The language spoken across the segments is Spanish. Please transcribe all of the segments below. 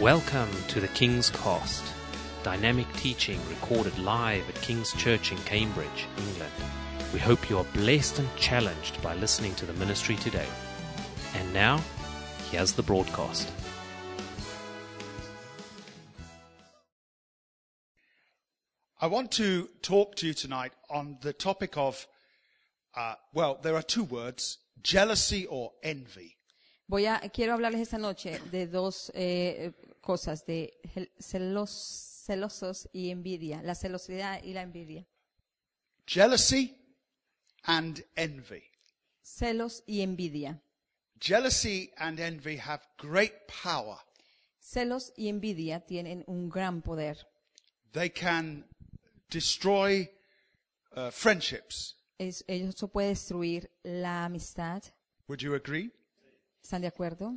Welcome to the King's Cast, dynamic teaching recorded live at King's Church in Cambridge, England. We hope you are blessed and challenged by listening to the ministry today. And now, here's the broadcast. I want to talk to you tonight on the topic of, uh, well, there are two words jealousy or envy. Voy a, quiero hablarles esta noche de dos eh, cosas, de celos, celosos y envidia, la celosidad y la envidia. Jealousy and envy. Celos y envidia. Jealousy and envy have great power. Celos y envidia tienen un gran poder. They can destroy uh, friendships. Es- eso puede destruir la amistad. Would you agree? ¿Están de acuerdo?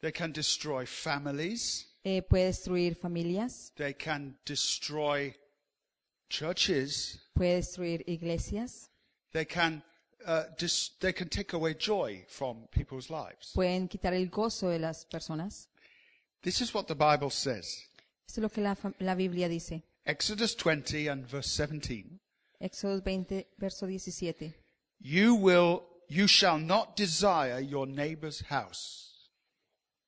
They can destroy families. Eh, puede destruir familias, They can destroy churches. puede destruir iglesias, They can, uh, dis- they can take away joy from people's lives. pueden quitar el gozo de las personas. This is what the Bible says. Esto es lo que la, la Biblia dice. Exodus 20 and verse 17. Éxodo 20, verso 17. You will, you shall not desire your neighbor's house.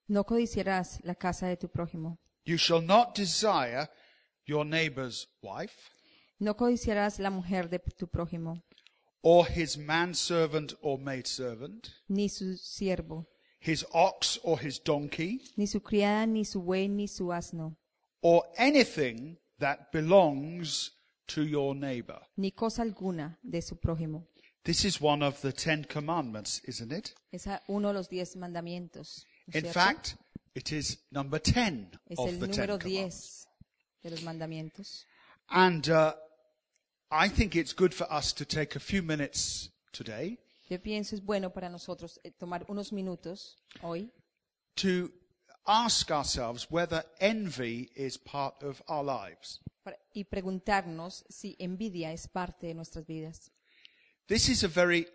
No codiciarás la casa de tu prójimo. You shall not desire your neighbor's wife, No codiciarás la mujer de tu prójimo, or his manservant or maidservant, ni su siervo, his ox or his donkey, ni su criada, ni su buey, ni su asno, or anything that belongs to your neighbor. ni cosa alguna de su prójimo. This is one of the Ten Commandments, isn't it? Es uno de los diez mandamientos. ¿no In cierto? fact, it is number 10 es of el the Ten número Commandments. diez de los mandamientos. And uh, I think it's good for us to take a few minutes today Yo pienso es bueno para nosotros eh, tomar unos minutos hoy to ask ourselves whether envy is part of our lives. para- y preguntarnos si envidia es parte de nuestras vidas. This is a very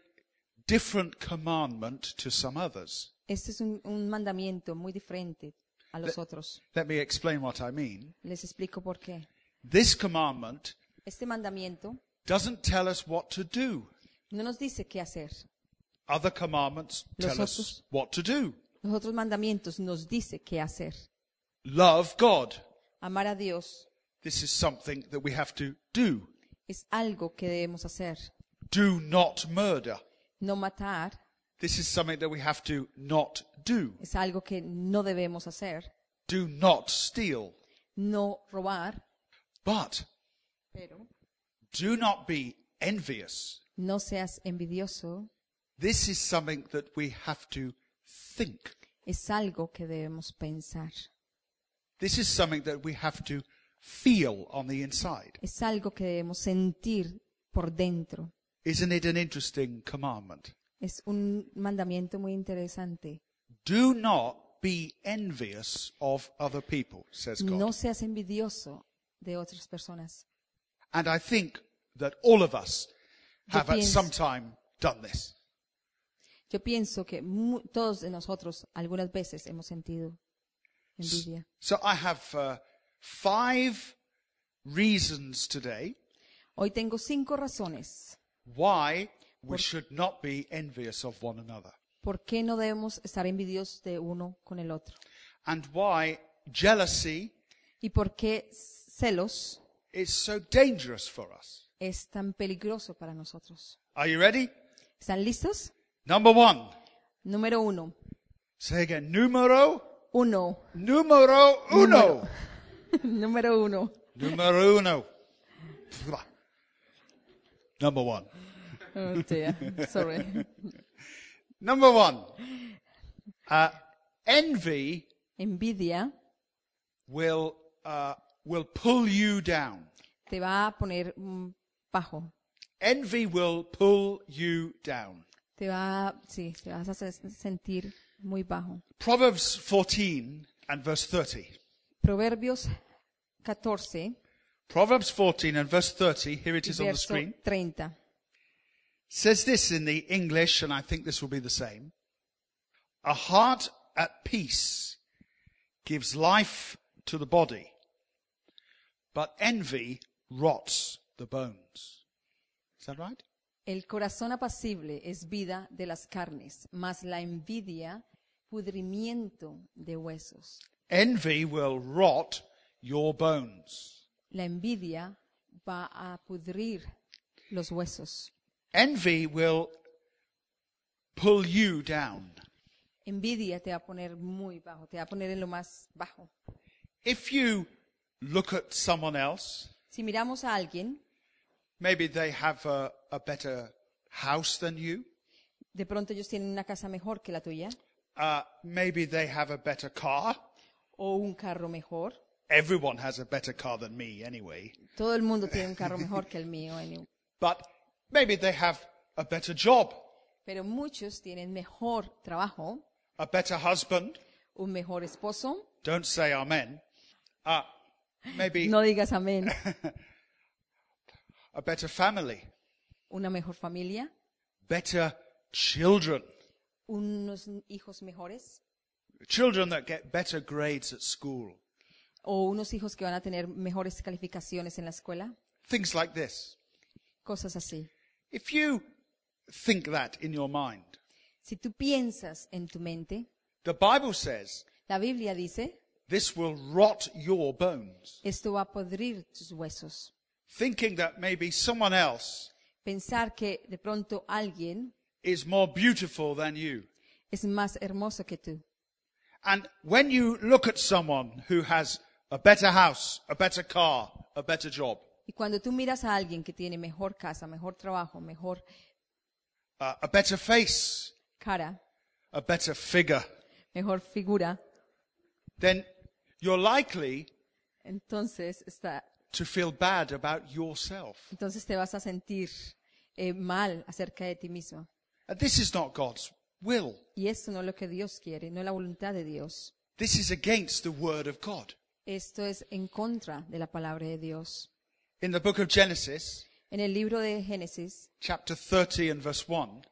different commandment to some others. Este es un, un mandamiento muy diferente a los otros. Let me explain what I mean. Les explico por qué. This commandment Este mandamiento doesn't tell us what to do. no nos dice qué hacer. Other commandments Los tell us otros- what to do. Los otros mandamientos nos dice qué hacer. Love God. Amar a Dios This is something that we have to do. es algo que debemos hacer. Do not murder. No matar This is something that we have to not do. es algo que no debemos hacer. Do not steal. No robar, But pero do not be envious. no seas envidioso. This is something that we have to think. Es algo que debemos pensar. This is something that we have to feel on the inside. Es algo que debemos sentir por dentro. Isn't it an interesting commandment? Es un mandamiento muy interesante. Do not be envious of other people, says God. No seas envidioso de otras personas. And I think that all of us Yo have at pienso- some time done this. Yo pienso que mu- todos de nosotros algunas veces hemos sentido envidia. So I have uh, five reasons today Hoy tengo cinco razones why we should not be envious of one another por qué no debemos estar envidiosos de uno con el otro. and why jealousy Y por qué celos is so dangerous for us. es tan peligroso para nosotros. Are you ready? ¿Están listos? Number one. Número uno. Say again. Numero, Uno. numero uno. Número uno. Numero uno. Number one. Oh, dear. Sorry. Number one. Uh, envy Envidia will, uh, will pull you down. te va a poner bajo. Envy will pull you down. Te va, sí, te vas a sentir muy bajo. Proverbs 14 and verse 30. Proverbios 14, Proverbs 14 and verse 30, here it is on the screen, 30. says this in the English, and I think this will be the same. A heart at peace gives life to the body, but envy rots the bones. Is that right? El corazón apacible es vida de las carnes, mas la envidia pudrimiento de huesos. Envy will rot your bones. La envidia va a pudrir los huesos. Envy will pull you down. Envidia te va a poner muy bajo, te va a poner en lo más bajo. If you look at someone else, Si miramos a alguien, maybe they have a, a better house than you, de pronto ellos tienen una casa mejor que la tuya, uh, maybe they have a better car. o un carro mejor. Everyone has a better car than me anyway. Todo el mundo tiene un carro mejor que el mío, anyway. But maybe they have a better job, pero muchos tienen mejor trabajo, a better husband. un mejor esposo. Don't say amen. Uh, maybe No digas amén. a better family, Una mejor familia, better children, unos hijos mejores children that get better grades at school. O unos hijos que van a tener mejores calificaciones en la escuela, Things like this. cosas así. If you think that in your mind, Si tú piensas en tu mente, the Bible says la Biblia dice, this will rot your bones. esto va a podrir tus huesos. Thinking that maybe someone else Pensar que de pronto alguien is more beautiful than you. es más hermoso que tú. And when you look at someone who has a better house, a better car, a better job, Y cuando tú miras a alguien que tiene mejor casa, mejor trabajo, mejor uh, a better face, cara, a better figure, mejor figura, then you're likely entonces está, to feel bad about yourself. entonces te vas a sentir eh, mal acerca de ti mismo. And this is not God's will. Y esto no es lo que Dios quiere, no es la voluntad de Dios. This is against the word of God. Esto es en contra de la palabra de Dios. In the book of Genesis, En el libro de Génesis, chapter 30 and verse 1,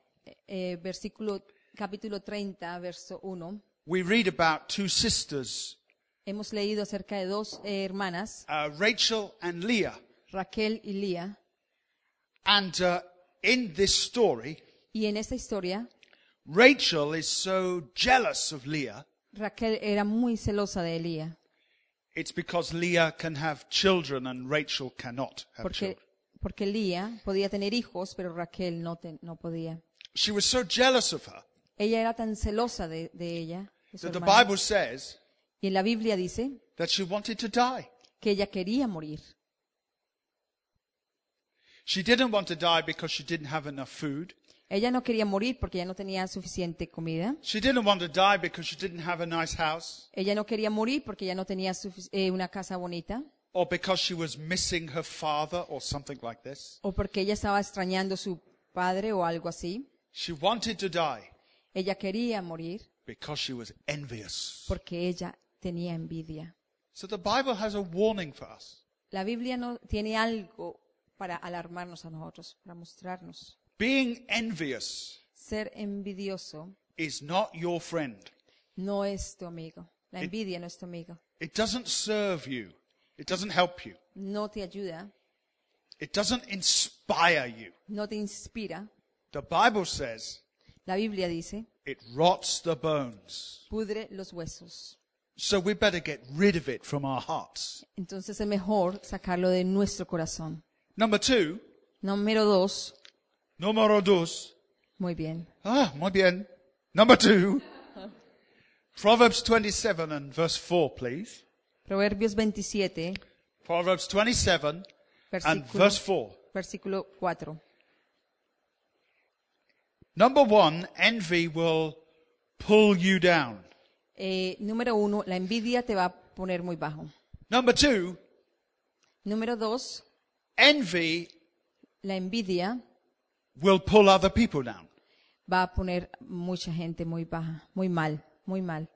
eh, versículo, capítulo 30, verso 1, we read about two sisters, hemos leído acerca de dos eh, hermanas, uh, Rachel and Leah. Raquel y Lía, And uh, in this story, y en esta historia, Rachel is so jealous of Leah. Raquel era muy celosa de Elía, It's because Leah can have children and Rachel cannot have porque, children. porque Lía podía tener hijos, pero Raquel no, te- no podía. She was so jealous of her Ella era tan celosa de, de ella, de su that the hermana, Bible says y en la Biblia dice that she wanted to die. que ella quería morir. She didn't want to die because she didn't have enough food. Ella no quería morir porque ya no tenía suficiente comida. She didn't want to die because she didn't have a nice house Ella no quería morir porque ya no tenía sufic- eh, una casa bonita. or because she was missing her father or something like this. O porque ella estaba extrañando a su padre o algo así. She wanted to die Ella quería morir because she was envious. porque ella tenía envidia. So the Bible has a warning for us. La Biblia no tiene algo para alarmarnos a nosotros, para mostrarnos. Being envious Ser envidioso is not your friend. no es tu amigo. La envidia no es tu amigo. It doesn't serve you. It doesn't help you. No te ayuda, It doesn't inspire you. no te inspira. The Bible says La Biblia dice, it rots the bones. pudre los huesos. So we better get rid of it from our hearts. Entonces es mejor sacarlo de nuestro corazón. Number two, Número dos, número dos. muy bien. Ah, muy bien. Number two, Proverbs 27 and verse 4, please. Proverbios 27, Proverbs 27 and versículo, verse 4. versículo 4. Number one, envy will pull you down. Eh, número uno, la envidia te va a poner muy bajo. Number two, Número dos, envy la envidia will pull other people down. va a poner mucha gente muy baja, muy mal, muy mal.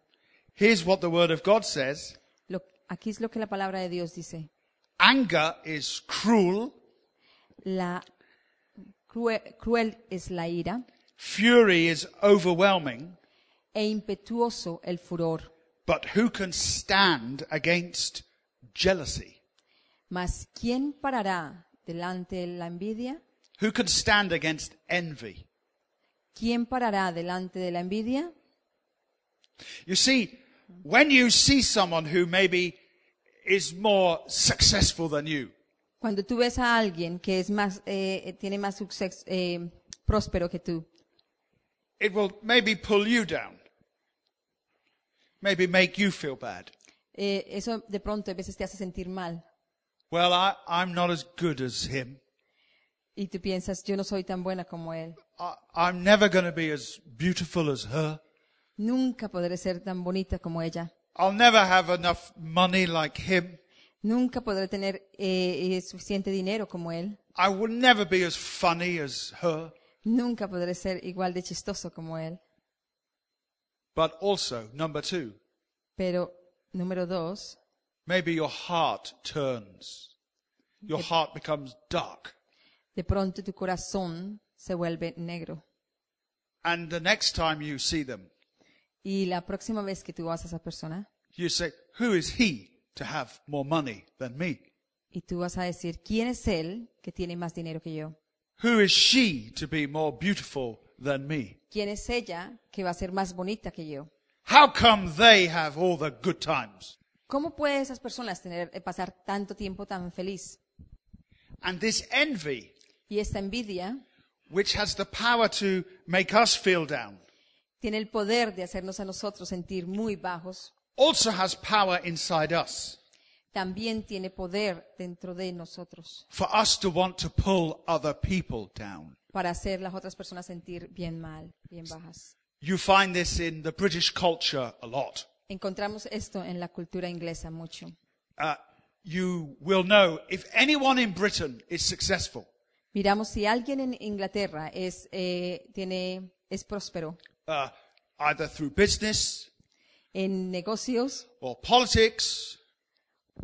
Here's what the word of God says. Lo- aquí es lo que la palabra de Dios dice. Anger is cruel, La crue- cruel es la ira fury is overwhelming, e impetuoso el furor. But who can stand against jealousy? Mas ¿quién parará delante de la envidia? Who can stand against envy? ¿Quién parará delante de la envidia? You see, when you see someone who maybe is more successful than you, Cuando tú ves a alguien que es más, eh, eh, tiene más suceso, eh, próspero que tú, it will maybe pull you down. Maybe make you feel bad. eh, eso de pronto a veces te hace sentir mal. Well, I, I'm not as good as him. Y tú piensas, yo no soy tan buena como él. I, I'm never going to be as beautiful as her. Nunca podré ser tan bonita como ella. I'll never have enough money like him. Nunca podré tener eh, eh, suficiente dinero como él. I will never be as funny as her. Nunca podré ser igual de chistoso como él. But also, number two, Pero, número dos, maybe your heart turns. Your heart becomes dark. De pronto tu corazón se vuelve negro. And the next time you see them, Y la próxima vez que tú vas a esa persona you say, who is he to have more money than me? y tú vas a decir, ¿quién es él que tiene más dinero que yo? Who is she to be more beautiful than me? ¿Quién es ella que va a ser más bonita que yo? How come they have all the good times? ¿Cómo pueden esas personas tener, eh, pasar tanto tiempo tan feliz? And this envy, Y esta envidia which has the power to make us feel down, tiene el poder de hacernos a nosotros sentir muy bajos. also has power inside us También tiene poder dentro de nosotros for us to want to pull other people down. para hacer las otras personas sentir bien mal, bien bajas. You find this in the British culture a lot. Encontramos esto en la cultura inglesa mucho. Uh, you will know if anyone in Britain is successful, Miramos si alguien en Inglaterra es, eh, tiene, es próspero uh, either through business en negocios or politics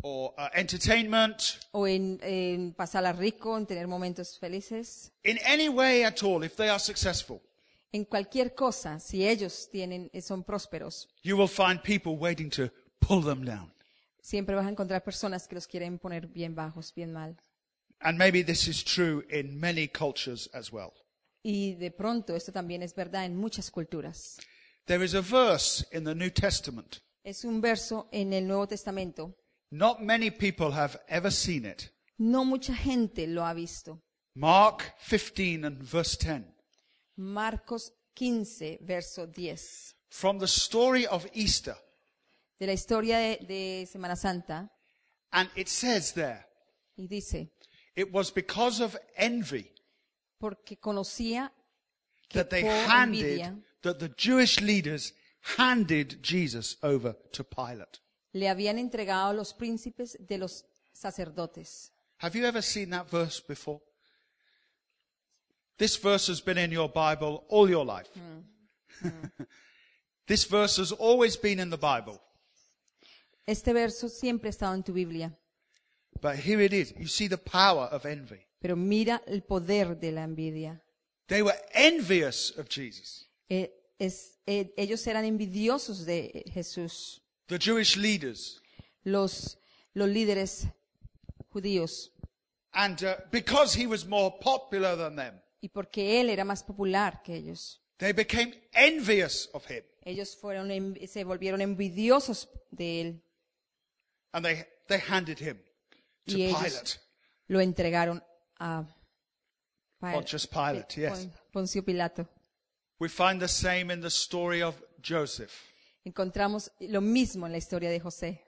or uh, entertainment, o en, en pasarla rico, en tener momentos felices, in any way at all, if they are successful, en cualquier cosa, si ellos tienen, eh, son prósperos, you will find people waiting to pull them down. siempre vas a encontrar personas que los quieren poner bien bajos, bien mal. And maybe this is true in many cultures as well. Y de pronto esto también es verdad en muchas culturas. There is a verse in the New Testament. Es un verso en el Nuevo Testamento. Not many people have ever seen it. No mucha gente lo ha visto. Mark 15 and verse 10. Marcos 15, verso 10. From the story of Easter. De la historia de, de Semana Santa. And it says there, Y dice, it was because of envy porque conocía que that they por handed, envidia that the Jewish leaders handed Jesus over to Pilate. le habían entregado los príncipes de los sacerdotes. Have you ever seen that verse before? This verse has been in your Bible all your life. Mm. this verse has always been in the Bible. Este verso siempre ha estado en tu Biblia, But here it is. You see the power of envy. pero mira el poder de la envidia. They were envious of Jesus. Eh, es- eh, ellos eran envidiosos de Jesús, The Jewish leaders. los, los líderes judíos, And uh, because he was more popular than them, y porque él era más popular que ellos. they became envious of him. Ellos fueron, se volvieron envidiosos de él And they, they handed him y ellos Pilate. lo entregaron a Pontius Pilate, Pi- yes. Pon- Poncio Pilato. We find the same in the story of Joseph Encontramos lo mismo en la historia de José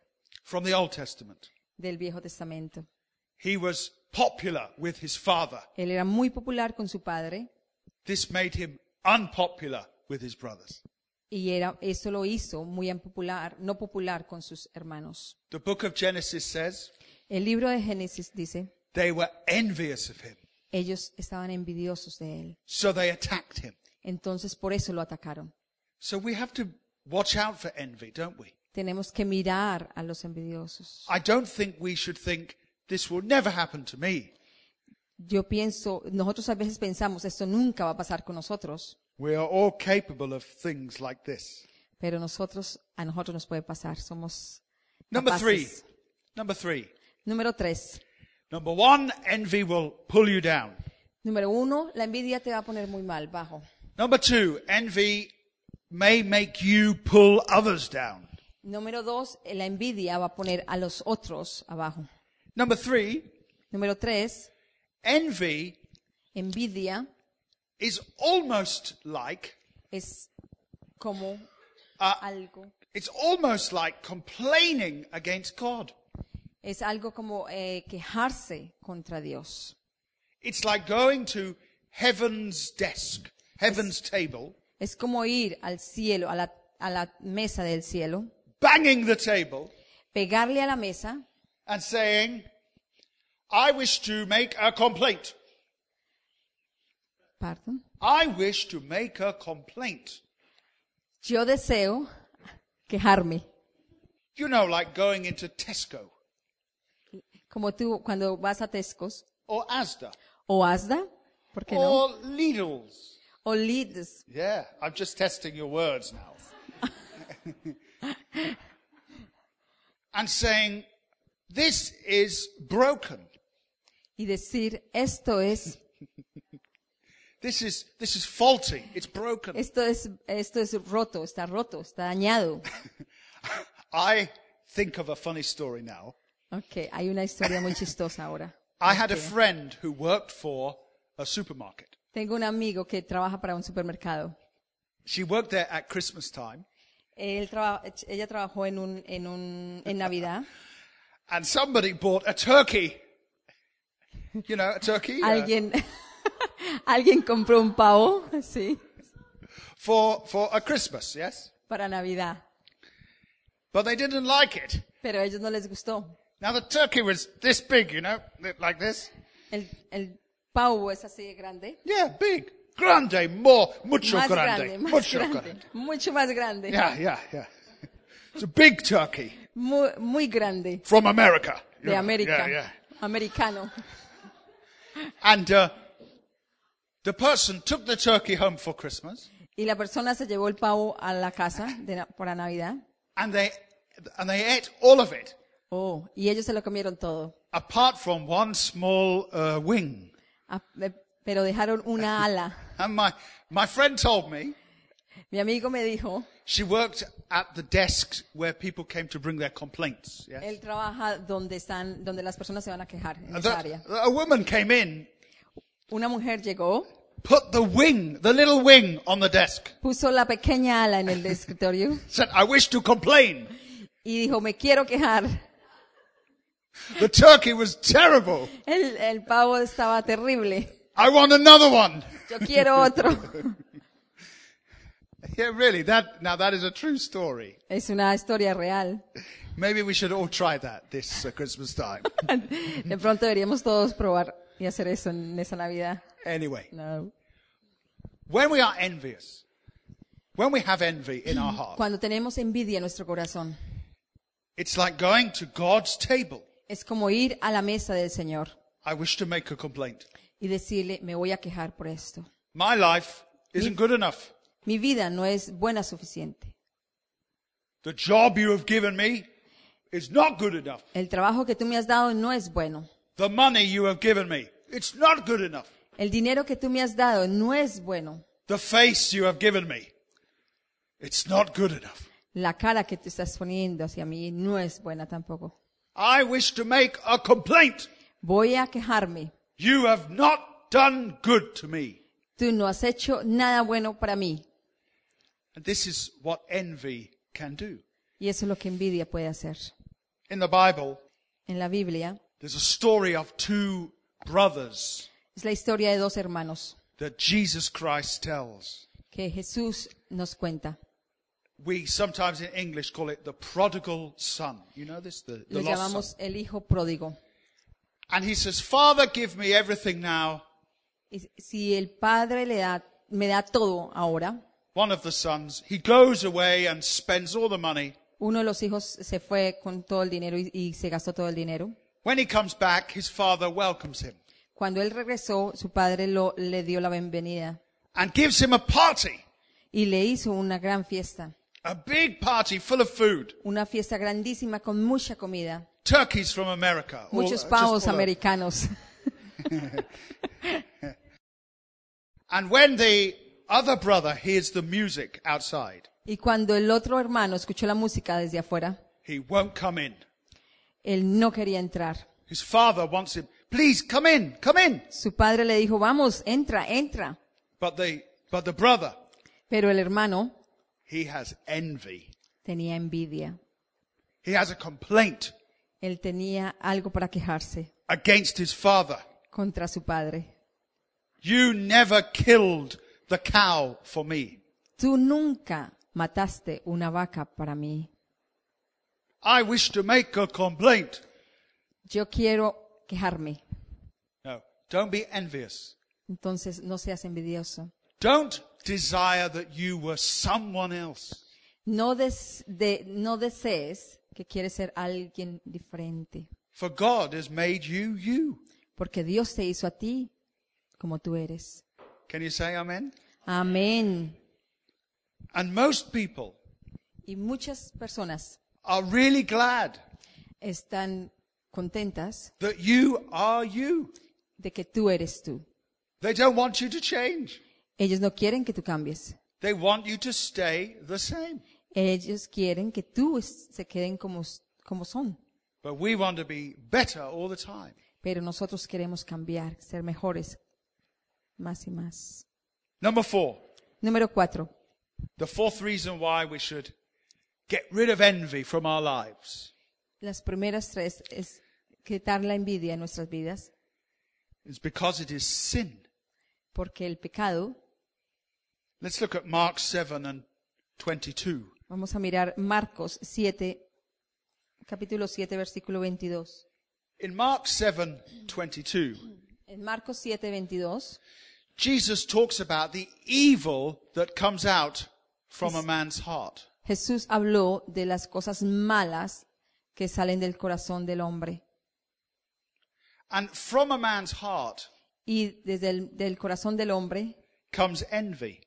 from the Old Testament. del Viejo Testamento. He was popular with his father. Él era muy popular con su padre This made him unpopular with his brothers. y era, eso lo hizo muy impopular, no popular con sus hermanos. The book of Genesis says El libro de Génesis dice, they were envious of him. ellos estaban envidiosos de él. So they attacked him. Entonces por eso lo atacaron. So we have to watch out for envy, don't we? Tenemos que mirar a los envidiosos. I don't think we should think this will never happen to me. Yo pienso, nosotros a veces pensamos, esto nunca va a pasar con nosotros. We are all capable of things like this. pero nosotros, a nosotros nos puede pasar. Somos Number three. capaces. Number three. Número tres. Number one, envy will pull you down. Número uno, la envidia te va a poner muy mal, bajo. Number two, envy may make you pull others down. Número dos, la envidia va a poner a los otros abajo. Number three, Número tres, envy envidia is almost like, es como uh, algo, it's almost like complaining against God. Es algo como eh, quejarse contra Dios. It's like going to heaven's desk, heaven's table, Es como ir al cielo, a la, a la mesa del cielo, banging the table pegarle a la mesa and saying, I wish to make a complaint. pardon, I wish to make a complaint. yo deseo quejarme. You know, like going into Tesco Como tú cuando vas a Tescos or Asda o Asda, ¿por qué no? or Lidl's. O. Yeah, I'm just testing your words now. and saying, this is broken. y decir esto es This is, this is faulty. It's broken. esto es esto es roto, está roto, está dañado. I think of a funny story now. Okay, hay una historia muy chistosa ahora. I had a friend who worked for a supermarket. Tengo un amigo que trabaja para un supermercado. She worked there at Christmas time, Él traba- ella trabajó en un en un en Navidad. and somebody bought a turkey. You know, a turkey uh, Alguien alguien compró un pavo, sí, for for a Christmas, yes. para Navidad, But they didn't like it. pero a ellos no les gustó. Now the turkey was this big, you know, like this. El el pavo es así de grande. Yeah, big, grande, more, mucho Más grande, grande, más mucho grande, grande. mucho más grande. Yeah, yeah, yeah. It's a big turkey Muy, muy grande. from America. De. América. Yeah, yeah. Americano. And uh, the person took the turkey home for Christmas, Y la persona se llevó el pavo a la casa de para Navidad. and they and they ate all of it, Oh, y ellos se lo comieron todo. apart from one small uh, wing. Ah, eh, Pero dejaron una ala. And my my friend told me Mi amigo me dijo, she worked at the desk where people came to bring their complaints. Yes? él trabaja donde están, donde las personas se van a quejar en And esa área. a woman came in, Una mujer llegó, put the wing, the little wing, on the desk. puso la pequeña ala en el escritorio Said, "I wish to complain." y dijo, me quiero quejar. The turkey was terrible. El, el pavo estaba terrible. I want another one. Yo quiero otro. Yeah, really. That now that is a true story. Es una historia real. Maybe we should all try that this uh, Christmas time. De pronto deberíamos todos probar y hacer eso en esa Navidad. anyway, No. when we are envious, when we have envy in our heart, Cuando tenemos envidia en nuestro corazón, it's like going to God's table. Es como ir a la mesa del Señor I wish to make a complaint. y decirle, me voy a quejar por esto. My life isn't good enough. Mi vida no es buena suficiente. The job you have given me is not good enough. El trabajo que tú me has dado no es bueno. The money you have given me, it's not good enough. El dinero que tú me has dado no es bueno. The face you have given me, it's not good enough. La cara que tú estás poniendo hacia mí no es buena tampoco. I wish to make a complaint. Voy a quejarme. You have not done good to me. Tú no has hecho nada bueno para mí. And this is what envy can do. Y eso es lo que envidia puede hacer. In the Bible, En la Biblia there's a story of two brothers es la historia de dos hermanos that Jesus Christ tells. que Jesús nos cuenta. We sometimes in English call it the prodigal son. You know this? The, the Lo lost llamamos son. el hijo pródigo. And he says, Father, give me everything now. Y si el padre le da, me da todo ahora, One of the sons, he goes away and spends all the money. uno de los hijos se fue con todo el dinero y, y se gastó todo el dinero. When he comes back, his father welcomes him Cuando él regresó, su padre lo, le dio la bienvenida and gives him a party. y le hizo una gran fiesta. A big party full of food. Una fiesta grandísima con mucha comida. Turkeys from America. Muchos just pavos americanos. And when the other brother hears the music outside, Y cuando el otro hermano escuchó la música desde afuera, he won't come in. él no quería entrar. His father wants him, please come in, come in. Su padre le dijo, vamos, entra, entra. But the, but the brother, Pero el hermano he has envy. tenía envidia. He has a complaint Él tenía algo para quejarse against his father. contra su padre. You never killed the cow for me. Tú nunca mataste una vaca para mí. I wish to make a complaint. Yo quiero quejarme. No, don't be envious. Entonces no seas envidioso. Don't desire that you were someone else. No, des- de- no desees que quieres ser alguien diferente. For God has made you you. Porque Dios te hizo a ti como tú eres. Can you say amen? Amén. And most people Y muchas personas are really glad están contentas that you are you. de que tú eres tú. They don't want you to change. Ellos no quieren que tú cambies. They want you to stay the same. Ellos quieren que tú se queden como, como son. But we want to be better all the time. Pero nosotros queremos cambiar, ser mejores, más y más. Number four, Número cuatro. the fourth reason why we should get rid of envy from our lives Las primeras tres es quitar la envidia en nuestras vidas, is because it is sin. porque el pecado, Let's look at Mark 7 and 22. vamos a mirar Marcos 7, capítulo 7, versículo 22. In Mark 7 22, En Marcos 7, 22, Jesus talks about the evil that comes out from a man's heart. Jesús habló de las cosas malas que salen del corazón del hombre. And from a man's heart Y desde el del corazón del hombre comes envy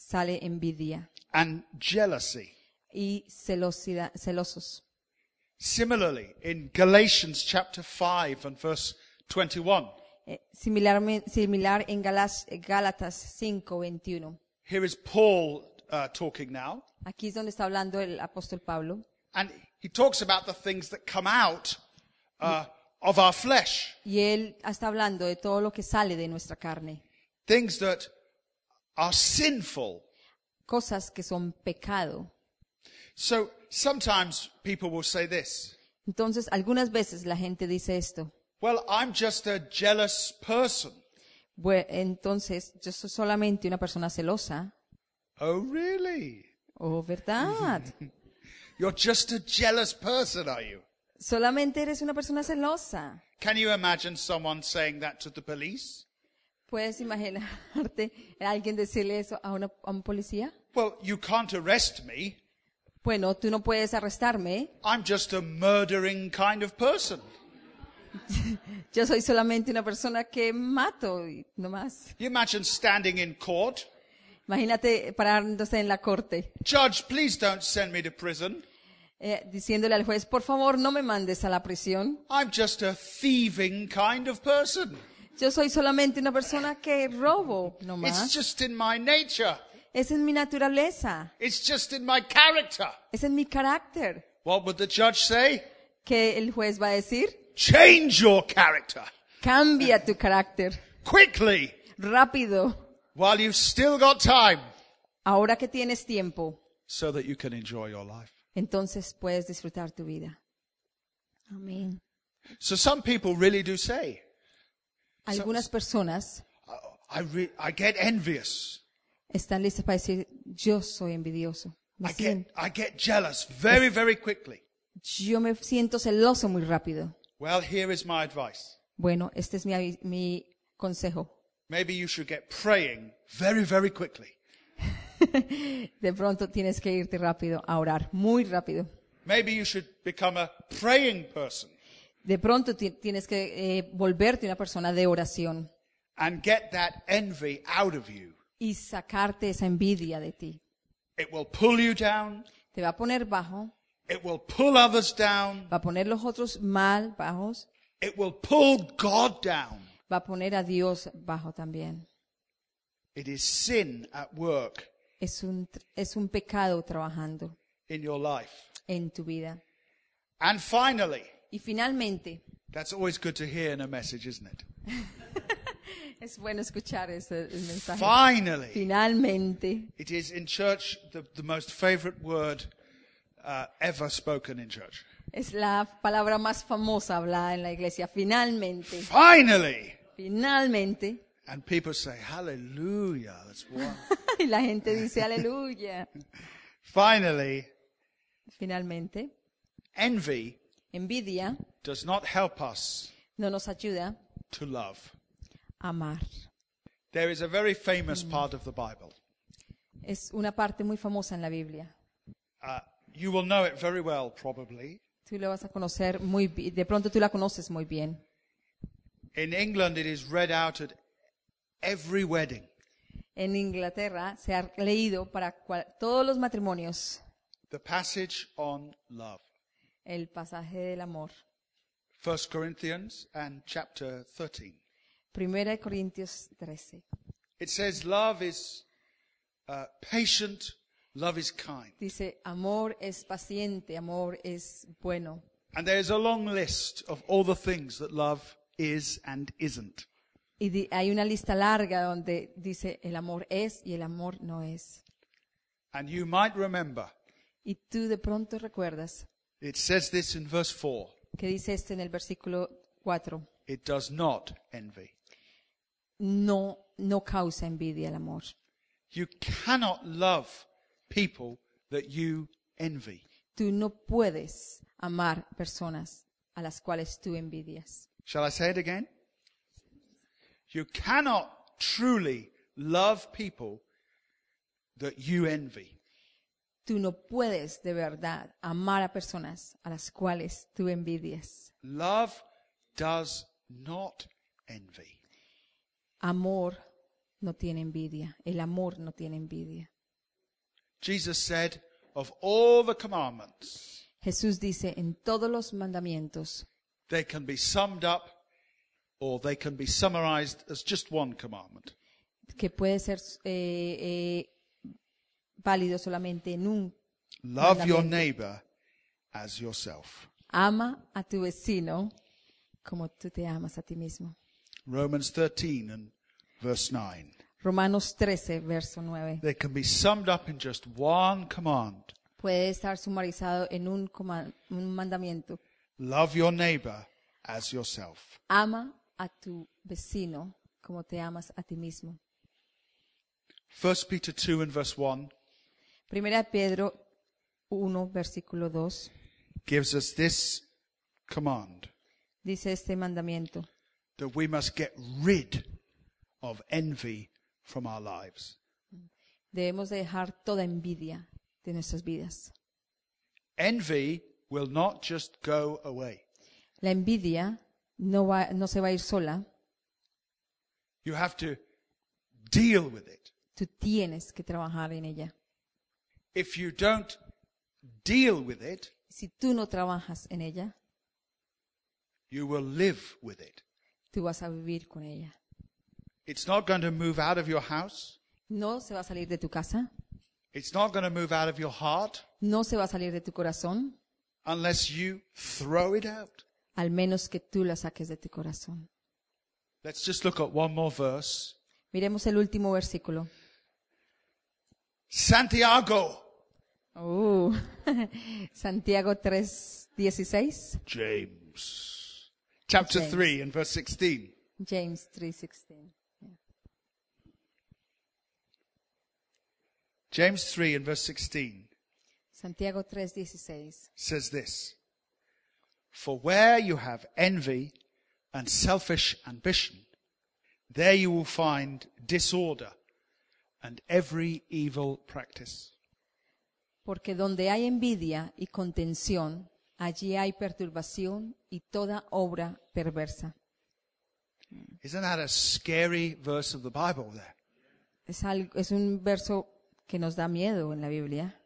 sale envidia and jealousy. y celosidad, celosos. Similarly, in Galatians chapter 5 and verse 21, Eh, similarme- similar en Galas- Gálatas 5, 21. here is Paul uh, talking now, Aquí es donde está hablando el apóstol Pablo. and he talks about the things that come out uh, of our flesh, Y él está hablando de todo lo que sale de nuestra carne. things that are sinful. Cosas que son pecado. So sometimes people will say this Entonces, algunas veces la gente dice esto. Well, I'm just a jealous person. Bue- entonces, yo soy solamente una persona celosa. Oh, really? Oh, ¿verdad? You're just a jealous person, are you? Solamente eres una persona celosa. Can you imagine someone saying that to the police? ¿Puedes imaginarte a alguien decirle eso a, una- a un policía? Well, you can't arrest me. Bueno, tú no puedes arrestarme. I'm just a murdering kind of person. Yo soy solamente una persona que mato y no más. You imagine standing in court. Imagínate parándose en la corte, Judge, please don't send me to prison. eh, diciéndole al juez, por favor, no me mandes a la prisión. I'm just a thieving kind of person. Yo soy solamente una persona que robo, no It's más. just in my nature. Es mi naturaleza. It's just in my character. Es mi carácter. What would the judge say? ¿Qué el juez va a decir? Change your character Cambia tu carácter. quickly Rápido. while you've still got time Ahora que tienes tiempo, so that you can enjoy your life. entonces puedes disfrutar tu vida. Amén. So some people really do say, Algunas personas "Oh, I, re- I get envious. están listas para decir, yo soy envidioso. Me I get, I get jealous very, very quickly. yo me siento celoso muy rápido. Well, here is my advice. Bueno, este es mi, avi- mi consejo. Maybe you should get praying very, very quickly. De pronto tienes que irte rápido a orar, muy rápido. Maybe you should become a praying person De pronto ti- tienes que eh, volverte una persona de oración and get that envy out of you. y sacarte esa envidia de ti. It will pull you down. te va a poner bajo, It will pull others down. va a poner los otros mal bajos, It will pull God down. va a poner a Dios bajo también. It is sin at work Es un, es un pecado trabajando in your life. en tu vida. And finally, Y finalmente, that's always good to hear in a message, isn't it? es bueno escuchar ese el mensaje. Finally, Finalmente, it is in church the, the most favorite word uh, ever spoken in church. es la palabra más famosa hablada en la iglesia. Finalmente, Finally! finalmente. And people say, Hallelujah, that's one. Y la gente dice aleluya. Finally, Finalmente, envy envidia does not help us no nos ayuda to love. a amar. There is a very famous part of the Bible. Es una parte muy famosa en la Biblia. Uh, you will know it very well, probably. Tú la vas a conocer muy bi- de pronto tú la conoces muy bien. In England, it is read out at every wedding. En Inglaterra se ha leído para cual- todos los matrimonios The passage on love. El pasaje del amor. 1 Corinthians and chapter 13. Primera de Corintios 13. It says, Love is uh, patient, love is kind. Dice, amor es paciente, amor es bueno. And there's a long list of all the things that love is and isn't. Y di- hay una lista larga donde dice el amor es y el amor no es. And you might remember, Y tú de pronto recuerdas it says this in verse 4 que dice esto en el versículo 4. it does not envy. No, no causa envidia el amor. You cannot love people that you envy. Tú no puedes amar personas a las cuales tú envidias. Shall I say it again? You cannot truly love people that you envy. Tú no puedes de verdad amar a personas a las cuales tú envidias. Love does not envy. Amor no tiene envidia. El amor no tiene envidia. Jesus said, of all the commandments, Jesús dice en todos los mandamientos they can be summed up or they can be summarized as just one commandment. que puede ser eh, eh, válido solamente en un Love your neighbor as yourself. ama a tu vecino como tú te amas a ti mismo. Romans 13 and verse 9. Romanos 13, verso 9. They can be summed up in just one command. Puede estar sumarizado en un mandamiento. Love your neighbor as yourself. Ama a tu vecino como te amas a ti mismo. 1 Peter 2 and verse 1 Primera Pedro 1, versículo 2, gives us this command dice este mandamiento, that we must get rid of envy from our lives. debemos de dejar toda envidia de nuestras vidas. Envy will not just go away. La envidia no, va, no se va a ir sola, You have to deal with it. tú tienes que trabajar en ella. If you don't deal with it, Si tú no trabajas en ella, you will live with it. tú vas a vivir con ella. It's not going to move out of your house. No se va a salir de tu casa, It's not going to move out of your heart no se va a salir de tu corazón, unless you throw it out. al menos que tú la saques de tu corazón. Let's just look at one more verse. Miremos el último versículo. Santiago. Oh, Santiago 3, 16. James. Chapter James. 3 and verse 16. James 3, 16. James 3 and verse 16 Santiago 3:16 says this For where you have envy and selfish ambition, there you will find disorder and every evil practice. Porque donde hay envidia y contención, allí hay perturbación y toda obra perversa. Isn't that a scary verse of the Bible there? Es, algo, es un verso que nos da miedo en la Biblia.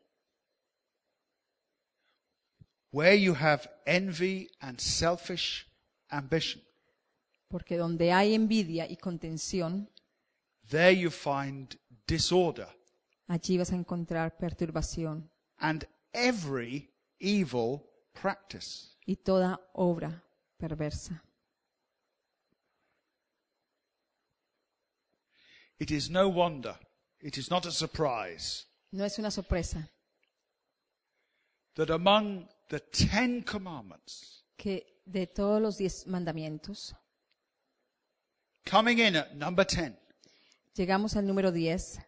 Where you have envy and selfish ambition, Porque donde hay envidia y contención, there you find disorder allí vas a encontrar perturbación and every evil practice. y toda obra perversa. It is no wonder, it is not a surprise, No es una sorpresa that among the Ten Commandments, que de todos los diez mandamientos, coming in at number 10, llegamos al número 10,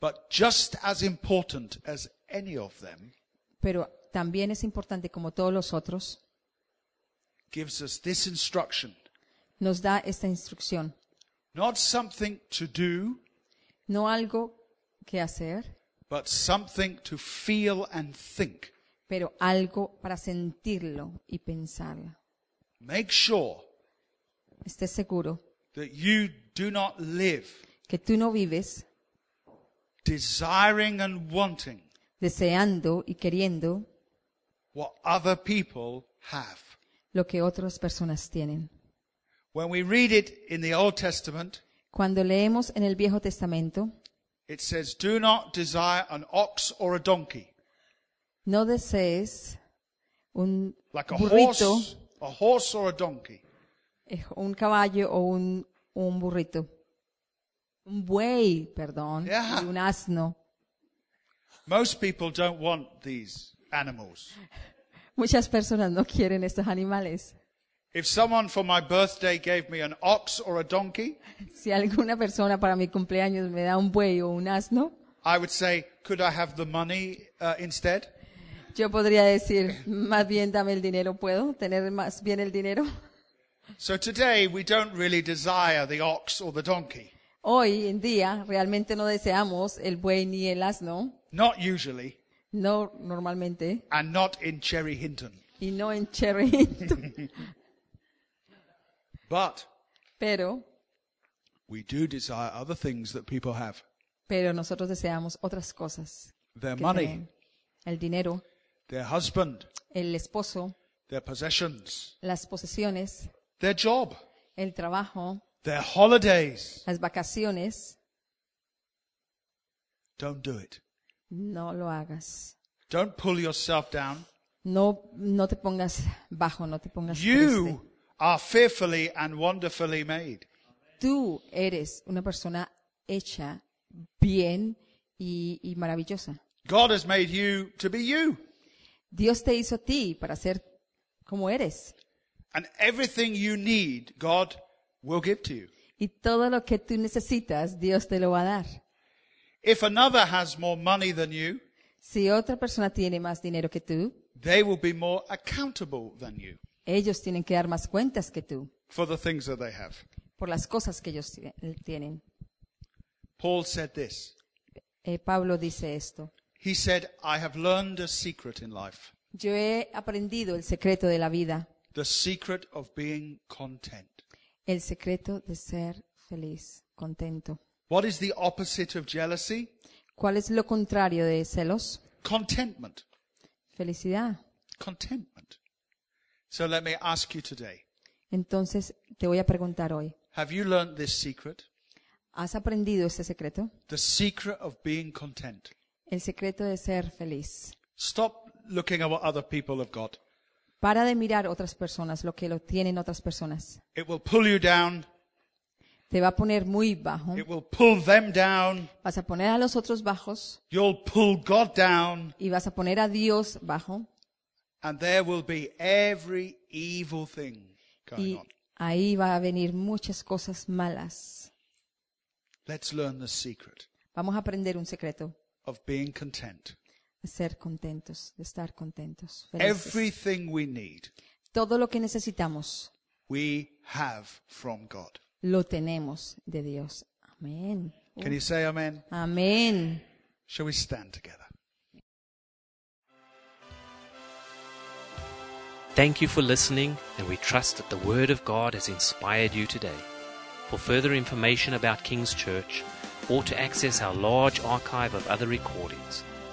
but just as important as any of them, pero también es importante como todos los otros, gives us this instruction. nos da esta instrucción. Not something to do, No algo que hacer, but something to feel and think. pero algo para sentirlo y pensarlo. Make sure Estés seguro that you do not live que tú no vives desiring and wanting deseando y queriendo what other people have. lo que otras personas tienen. When we read it in the Old Testament, Cuando leemos en el Viejo Testamento, it says, Do not desire an ox or a donkey, no desees un like a burrito, horse, a horse or a donkey. eh, un caballo o un, un burrito. Un buey, perdón, Yeah. y un asno. Most people don't want these animals. Muchas personas no quieren estos animales. If someone for my birthday gave me an ox or a donkey, Si alguna persona para mi cumpleaños me da un buey o un asno, I would say, Could I have the money uh, instead? yo podría decir, más bien dame el dinero, ¿puedo tener más bien el dinero? So today we don't really desire the ox or the donkey. Hoy en día realmente no deseamos el buey ni el asno, Not usually, no normalmente, and not in Cherry Hinton. y no en Cherry. But pero, we do desire other things that people have. pero nosotros deseamos otras cosas. Their que money, tienen. El dinero, their husband, el esposo, their possessions, las posesiones, their job, el trabajo, their holidays. las vacaciones. Don't do it. No lo hagas. Don't pull yourself down. No, no te pongas bajo, no te pongas triste. You are fearfully and wonderfully made. Tú eres una persona hecha bien y, y maravillosa. God has made you to be you. Dios te hizo a ti para ser como eres. And everything you need, God will give to you. Y todo lo que tú necesitas, Dios te lo va a dar. If another has more money than you, Si otra persona tiene más dinero que tú, they will be more accountable than you ellos tienen que dar más cuentas que tú for the things that they have. por las cosas que ellos ti- tienen. Paul said this. Eh, Pablo dice esto. He said, I have learned a secret in life. Yo he aprendido el secreto de la vida, The secret of being content. el secreto de ser feliz, contento. What is the opposite of jealousy? ¿Cuál es lo contrario de celos? Contentment. Felicidad. Contentment. So let me ask you today. Entonces te voy a preguntar hoy, Have you learned this secret? ¿has aprendido este secreto? The secret of being content. El secreto de ser feliz. Stop looking at what other people have got. Para de mirar otras personas, lo que lo tienen otras personas. It will pull you down. Te va a poner muy bajo. It will pull them down. Vas a poner a los otros bajos You'll pull God down. y vas a poner a Dios bajo. And there will be every evil thing going Y on. ahí va a venir muchas cosas malas. Let's learn the secret Vamos a aprender un secreto of being content. De ser contentos, de estar contentos. felices. Everything we need, Todo lo que necesitamos we have from God. lo tenemos de Dios. Amén. Can you say amen? Amén. Shall we stand together? Thank you for listening, and we trust that the Word of God has inspired you today. For further information about King's Church, or to access our large archive of other recordings,